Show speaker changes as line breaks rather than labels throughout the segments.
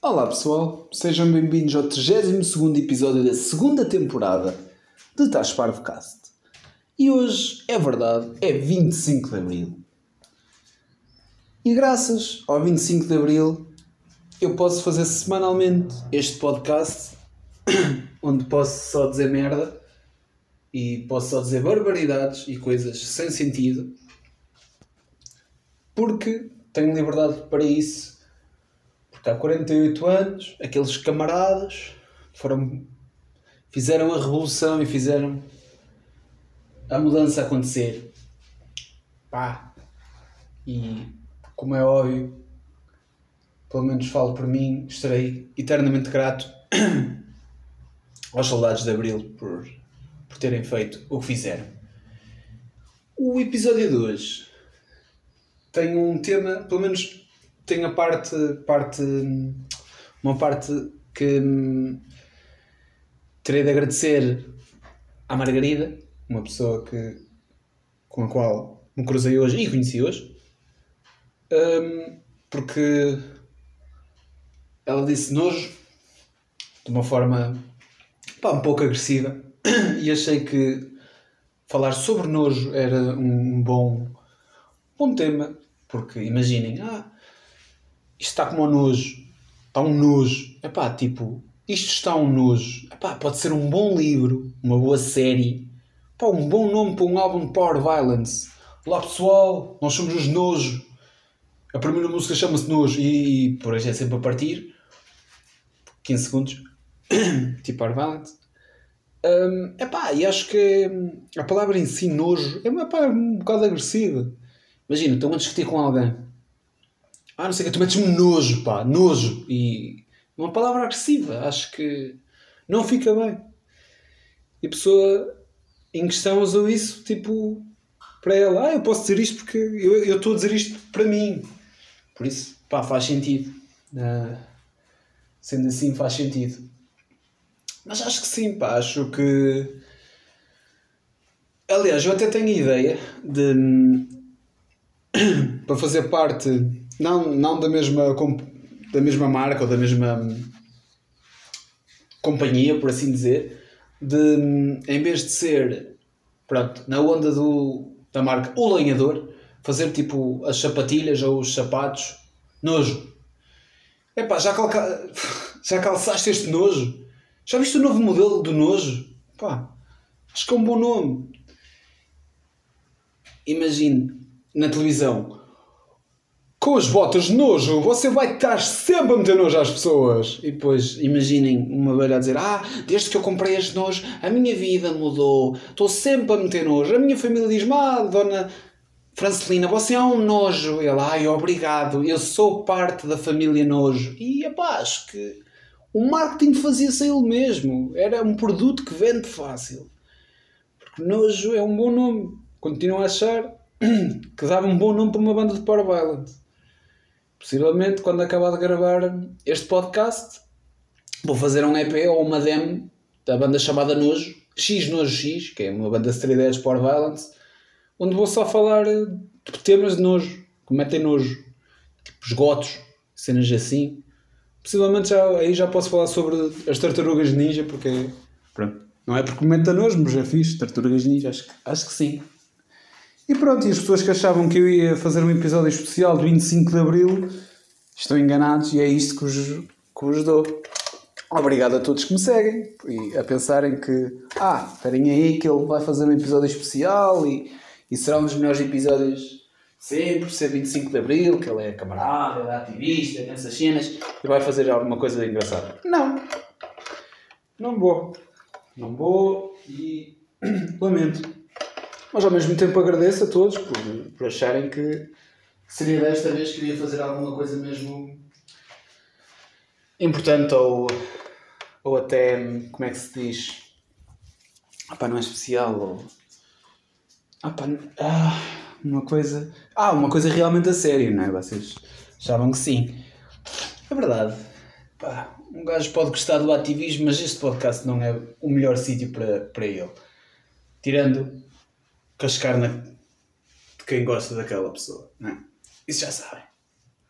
Olá pessoal, sejam bem-vindos ao 32 episódio da segunda temporada de Tás Cast. E hoje, é verdade, é 25 de Abril. E graças ao 25 de Abril eu posso fazer semanalmente este podcast onde posso só dizer merda e posso só dizer barbaridades e coisas sem sentido porque tenho liberdade para isso porque há 48 anos, aqueles camaradas foram, fizeram a revolução e fizeram a mudança acontecer. Pá. E como é óbvio, pelo menos falo por mim, estarei eternamente grato aos soldados de Abril por, por terem feito o que fizeram. O episódio de hoje tem um tema, pelo menos tem a parte, parte uma parte que hum, terei de agradecer à Margarida, uma pessoa que, com a qual me cruzei hoje e conheci hoje, um, porque ela disse nojo de uma forma pá, um pouco agressiva e achei que falar sobre nojo era um bom, bom tema, porque imaginem, ah, isto está como um nojo. Está um nojo. É pá, tipo, isto está um nojo. Epá, pode ser um bom livro, uma boa série. Epá, um bom nome para um álbum de Power Violence. Olá pessoal, nós somos os Nojo. A primeira música chama-se Nojo e, e por hoje é sempre a partir. 15 segundos. tipo Power Violence. Um, epá, e acho que a palavra em si, nojo, é uma palavra um bocado agressiva. Imagina, estou a discutir com alguém ah, não sei o que, tu metes-me nojo, pá, nojo. E uma palavra agressiva, acho que não fica bem. E a pessoa em questão usou isso, tipo, para ela, ah, eu posso dizer isto porque eu estou a dizer isto para mim. Por isso, pá, faz sentido. Uh, sendo assim, faz sentido. Mas acho que sim, pá, acho que. Aliás, eu até tenho a ideia de. para fazer parte não, não da, mesma, da mesma marca ou da mesma companhia, por assim dizer, de em vez de ser pronto, na onda do, da marca O Lenhador, fazer tipo as sapatilhas ou os sapatos nojo. Epá, já, calca... já calçaste este nojo? Já viste o novo modelo do nojo? Pá, acho que é um bom nome. Imagine na televisão com as botas de nojo, você vai estar sempre a meter nojo às pessoas. E depois, imaginem uma velha a dizer: Ah, desde que eu comprei este nojo, a minha vida mudou. Estou sempre a meter nojo. A minha família diz-me: Ah, dona Francelina, você é um nojo. E ela: Ai, obrigado, eu sou parte da família nojo. E epá, acho que o marketing fazia-se ele mesmo. Era um produto que vende fácil. Porque nojo é um bom nome. Continuo a achar que dava um bom nome para uma banda de Power Violence. Possivelmente, quando acabar de gravar este podcast, vou fazer um EP ou uma demo da banda chamada Nojo, X Nojo X, que é uma banda de 3 Power Violence, onde vou só falar de temas de nojo, que metem nojo, tipo esgotos, cenas assim. Possivelmente já, aí já posso falar sobre as tartarugas ninja, porque pronto, não é porque me meta nojo, mas já fiz tartarugas ninja, acho, acho que sim. E pronto, e as pessoas que achavam que eu ia fazer um episódio especial de 25 de Abril estão enganados e é isto que vos, que vos dou. Obrigado a todos que me seguem e a pensarem que, ah, esperem aí que ele vai fazer um episódio especial e, e será um dos melhores episódios sempre, ser 25 de Abril, que ele é camarada, é ativista, nessas cenas e vai fazer alguma coisa engraçada. Não, não vou, não vou e lamento. Mas ao mesmo tempo agradeço a todos por, por acharem que seria desta vez que queria fazer alguma coisa mesmo importante ou, ou até, como é que se diz? Ah pá, não é especial ou... Ah pá, ah, uma coisa... Ah, uma coisa realmente a sério, não é? Vocês achavam que sim. É verdade. Um gajo pode gostar do ativismo, mas este podcast não é o melhor sítio para, para ele. Tirando cascar na, de quem gosta daquela pessoa. Não é? Isso já sabem.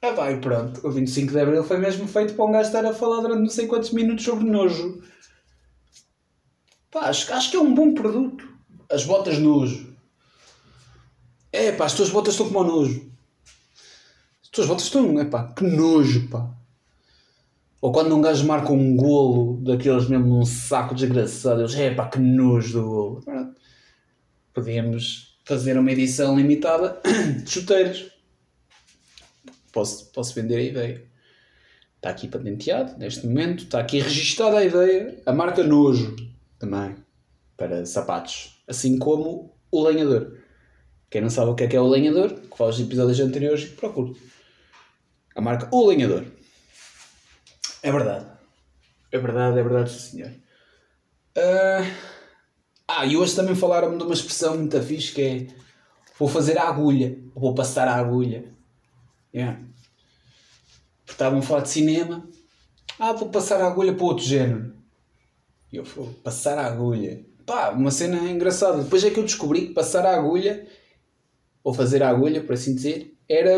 Ah, vai, pronto. O 25 de Abril foi mesmo feito para um gajo estar a falar durante não sei quantos minutos sobre nojo. Pá, acho, acho que é um bom produto. As botas nojo. É pá, as tuas botas estão como nojo. As tuas botas estão, é pá, que nojo, pá. Ou quando um gajo marca um golo daqueles mesmo num saco desgraçado, eles, é pá, que nojo do golo. Podíamos fazer uma edição limitada de chuteiros. Posso, posso vender a ideia. Está aqui patenteado neste momento, está aqui registada a ideia, a marca Nojo também, para sapatos. Assim como o lenhador. Quem não sabe o que é que é o lenhador, que faz os episódios anteriores, procure. A marca O Lenhador. É verdade. É verdade, é verdade, senhor. Uh... Ah, e hoje também falaram-me de uma expressão muito fixe que é vou fazer a agulha, vou passar a agulha. Yeah. Porque estavam a falar de cinema. Ah, vou passar a agulha para outro género. E eu vou passar a agulha. Pá, uma cena engraçada. Depois é que eu descobri que passar a agulha, ou fazer a agulha, por assim dizer, era,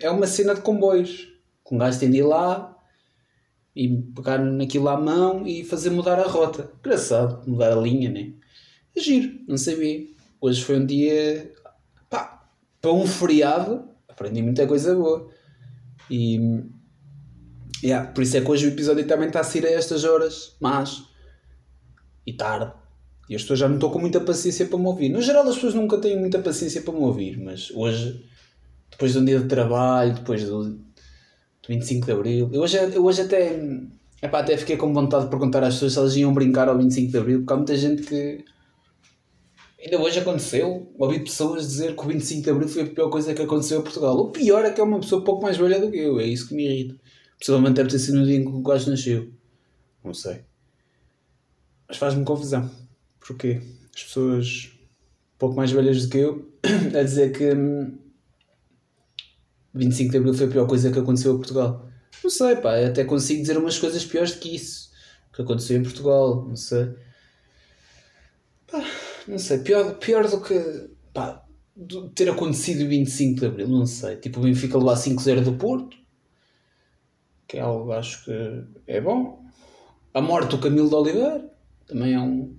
é uma cena de comboios. Com um gajo tem de ir lá, e pegar naquilo à mão e fazer mudar a rota. Engraçado, mudar a linha, né? É giro, não sabia. Hoje foi um dia. pá, para um feriado, aprendi muita coisa boa. E. Yeah, por isso é que hoje o episódio também está a sair a estas horas, mas. e tarde. E as pessoas já não estão com muita paciência para me ouvir. No geral, as pessoas nunca têm muita paciência para me ouvir, mas hoje, depois de um dia de trabalho, depois do, 25 de Abril. Eu hoje, eu hoje até, epá, até fiquei com vontade de perguntar às pessoas se elas iam brincar ao 25 de Abril, porque há muita gente que. Ainda hoje aconteceu. Ouvi pessoas dizer que o 25 de Abril foi a pior coisa que aconteceu a Portugal. O pior é que é uma pessoa pouco mais velha do que eu. É isso que me irrita. Possivelmente deve ter sido no dia em que o gajo nasceu. Não sei. Mas faz-me confusão. Porquê? As pessoas pouco mais velhas do que eu a dizer que hum, 25 de Abril foi a pior coisa que aconteceu a Portugal. Não sei, pá, até consigo dizer umas coisas piores do que isso que aconteceu em Portugal, não sei. Não sei, pior, pior do que pá, do ter acontecido o 25 de Abril, não sei. Tipo, o Benfica levar 5-0 do Porto, que é algo acho que é bom. A morte do Camilo de Oliveira também é um,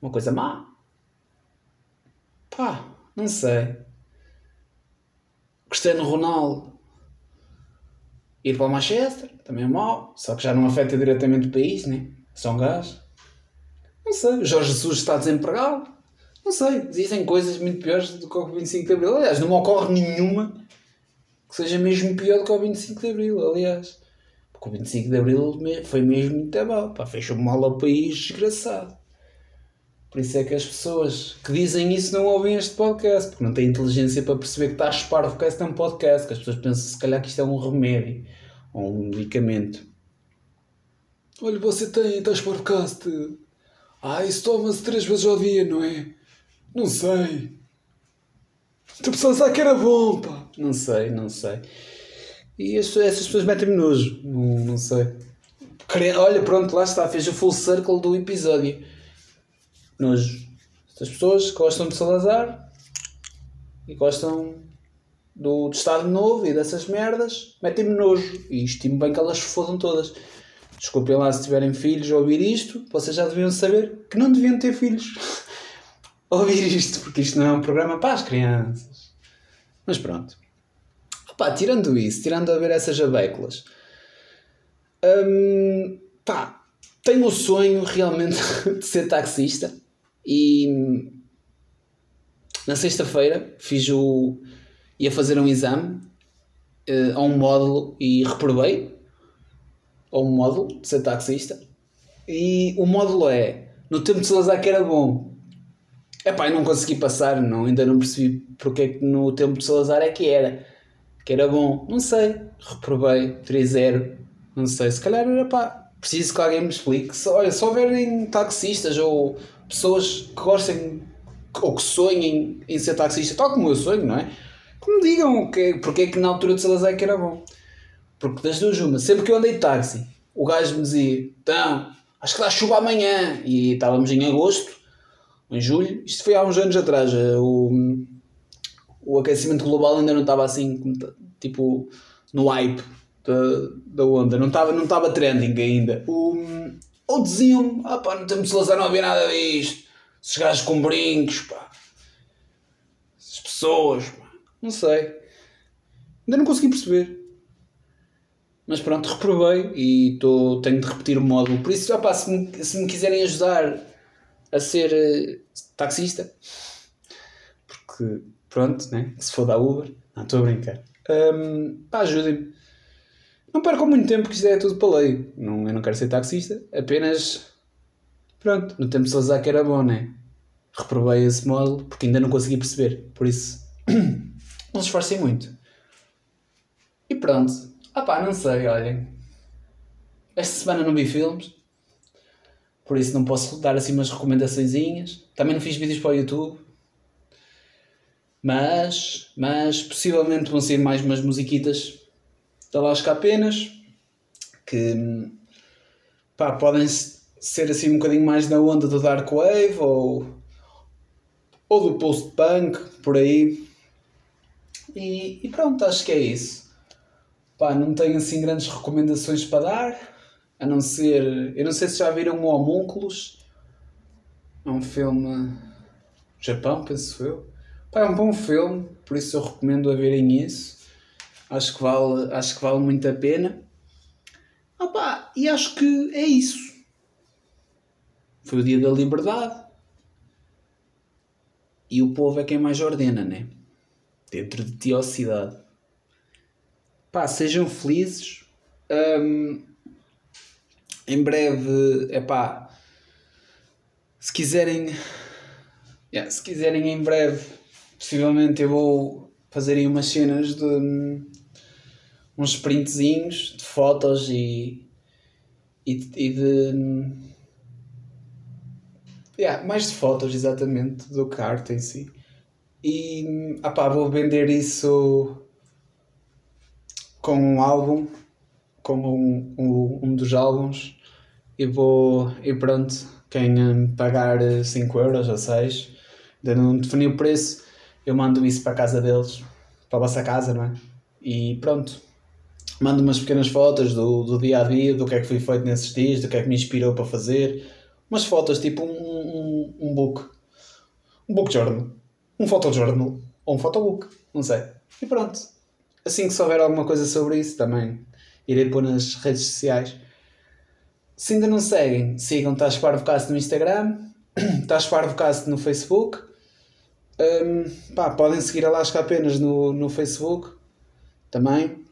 uma coisa má. Pá, não sei. Cristiano Ronaldo ir para o Manchester, também é mau, só que já não afeta diretamente o país, né? Só um gás. Sei. Jorge Jesus está desempregado. Não sei. Existem coisas muito piores do que o 25 de Abril. Aliás, não me ocorre nenhuma que seja mesmo pior do que o 25 de Abril, aliás. Porque o 25 de Abril foi mesmo muito mal. Fechou mal ao país, desgraçado. Por isso é que as pessoas que dizem isso não ouvem este podcast, porque não têm inteligência para perceber que está a chupar o que é um podcast, que as pessoas pensam se calhar que isto é um remédio ou um medicamento. Olha, você tem, estás podcast. Ah, isso toma-se três vezes ao dia, não é? Não sei. Tu pensas que era bom, pá. Não sei, não sei. E as, essas pessoas metem-me nojo. Não, não sei. Olha, pronto, lá está. Fez o full circle do episódio nojo. Estas pessoas gostam de Salazar e gostam do, do Estado Novo e dessas merdas, metem-me nojo. E estimo bem que elas fodam todas. Desculpem lá se tiverem filhos ouvir isto, vocês já deviam saber que não deviam ter filhos ouvir isto, porque isto não é um programa para as crianças. Mas pronto. Opa, tirando isso, tirando a ver essas abéculas, hum, pá, tenho o sonho realmente de ser taxista e na sexta-feira fiz o. ia fazer um exame uh, a um módulo e reprovei a um módulo de ser taxista. E o módulo é no tempo de Salazar que era bom. Epá, eu não consegui passar, não, ainda não percebi porque é que no tempo de Salazar é que era. Que era bom. Não sei. Reprovei 3-0. Não sei. Se calhar era pá. Preciso que alguém me explique. Se, olha, se houverem taxistas ou pessoas que gostem ou que sonhem em ser taxista, tal como eu sonho, não é? Que me digam que, porque é que na altura de Salazar que era bom. Porque das duas uma, sempre que eu andei de táxi, o gajo me dizia, então, acho que dá chuva amanhã. E estávamos em agosto, em julho, isto foi há uns anos atrás, eh, o, o aquecimento global ainda não estava assim, tipo, no hype da, da onda. Não estava não tava trending ainda. O, ou diziam, ah pá, não temos Salazar, não havia nada disto. Esses gajos com brincos, pá. As pessoas, pá. Não sei. Ainda não consegui perceber. Mas pronto, reprovei e tô, tenho de repetir o módulo. Por isso, opa, se, me, se me quiserem ajudar a ser uh, taxista, porque pronto, né? se for da Uber, não estou a brincar, um, pá, ajudem-me. Não percam muito tempo que isto é tudo para lei. Não, eu não quero ser taxista, apenas pronto, no tempo de Salazar que era bom, né? Reprovei esse módulo porque ainda não consegui perceber. Por isso, não se esforcem muito. E pronto. Ah pá, não sei, olhem. Esta semana não vi filmes. Por isso não posso dar assim umas recomendações. Também não fiz vídeos para o YouTube. Mas, mas possivelmente vão ser mais umas musiquitas da Lasca apenas. Que pá, podem ser assim um bocadinho mais na onda do Dark Wave ou, ou do post-punk, por aí. E, e pronto, acho que é isso. Pá, não tenho assim grandes recomendações para dar, a não ser. Eu não sei se já viram o Homúnculos. É um filme. Japão, penso eu. Pá, é um bom filme, por isso eu recomendo a verem isso. Acho que vale, acho que vale muito a pena. Ah, pá, e acho que é isso. Foi o dia da liberdade. E o povo é quem mais ordena, né? Dentro de ti ou cidade pá, sejam felizes. Um, em breve, é pá, se quiserem, yeah, se quiserem em breve, possivelmente eu vou fazer aí umas cenas de um, uns printzinhos de fotos e, e, e de yeah, mais de fotos exatamente do arte em si. E ah pá, vou vender isso com um álbum, com um, um, um dos álbuns, e vou. E pronto, quem hum, pagar 5 euros ou 6, ainda não defini o preço, eu mando isso para a casa deles, para a vossa casa, não é? E pronto. Mando umas pequenas fotos do, do dia a dia, do que é que foi feito nesses dias, do que é que me inspirou para fazer. Umas fotos, tipo um, um, um book. Um book journal. Um photojournal. Ou um photobook. Não sei. E pronto assim que souber alguma coisa sobre isso, também irei pôr nas redes sociais. Se ainda não seguem, sigam Tás Parvocast no Instagram, Tás Parvocast no Facebook. Um, pá, podem seguir a Lasca apenas no, no Facebook também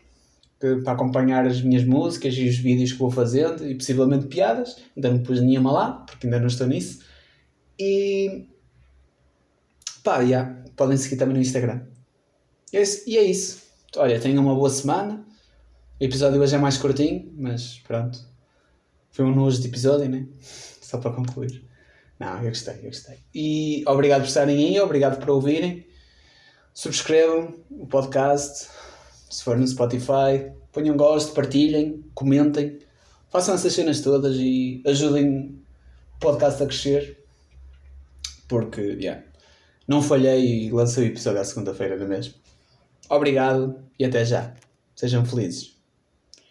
para acompanhar as minhas músicas e os vídeos que vou fazendo e possivelmente piadas. Ainda não pus nenhuma lá, porque ainda não estou nisso. E pá, yeah, podem seguir também no Instagram. E é, e é isso. Olha, tenham uma boa semana. O episódio hoje é mais curtinho, mas pronto. Foi um nojo de episódio, né? Só para concluir. Não, eu gostei, eu gostei. E obrigado por estarem aí, obrigado por ouvirem. Subscrevam o podcast, se for no Spotify. Ponham gosto, partilhem, comentem. Façam essas cenas todas e ajudem o podcast a crescer. Porque, yeah, não falhei e lancei o episódio à segunda-feira, não é mesmo? Obrigado e até já. Sejam felizes.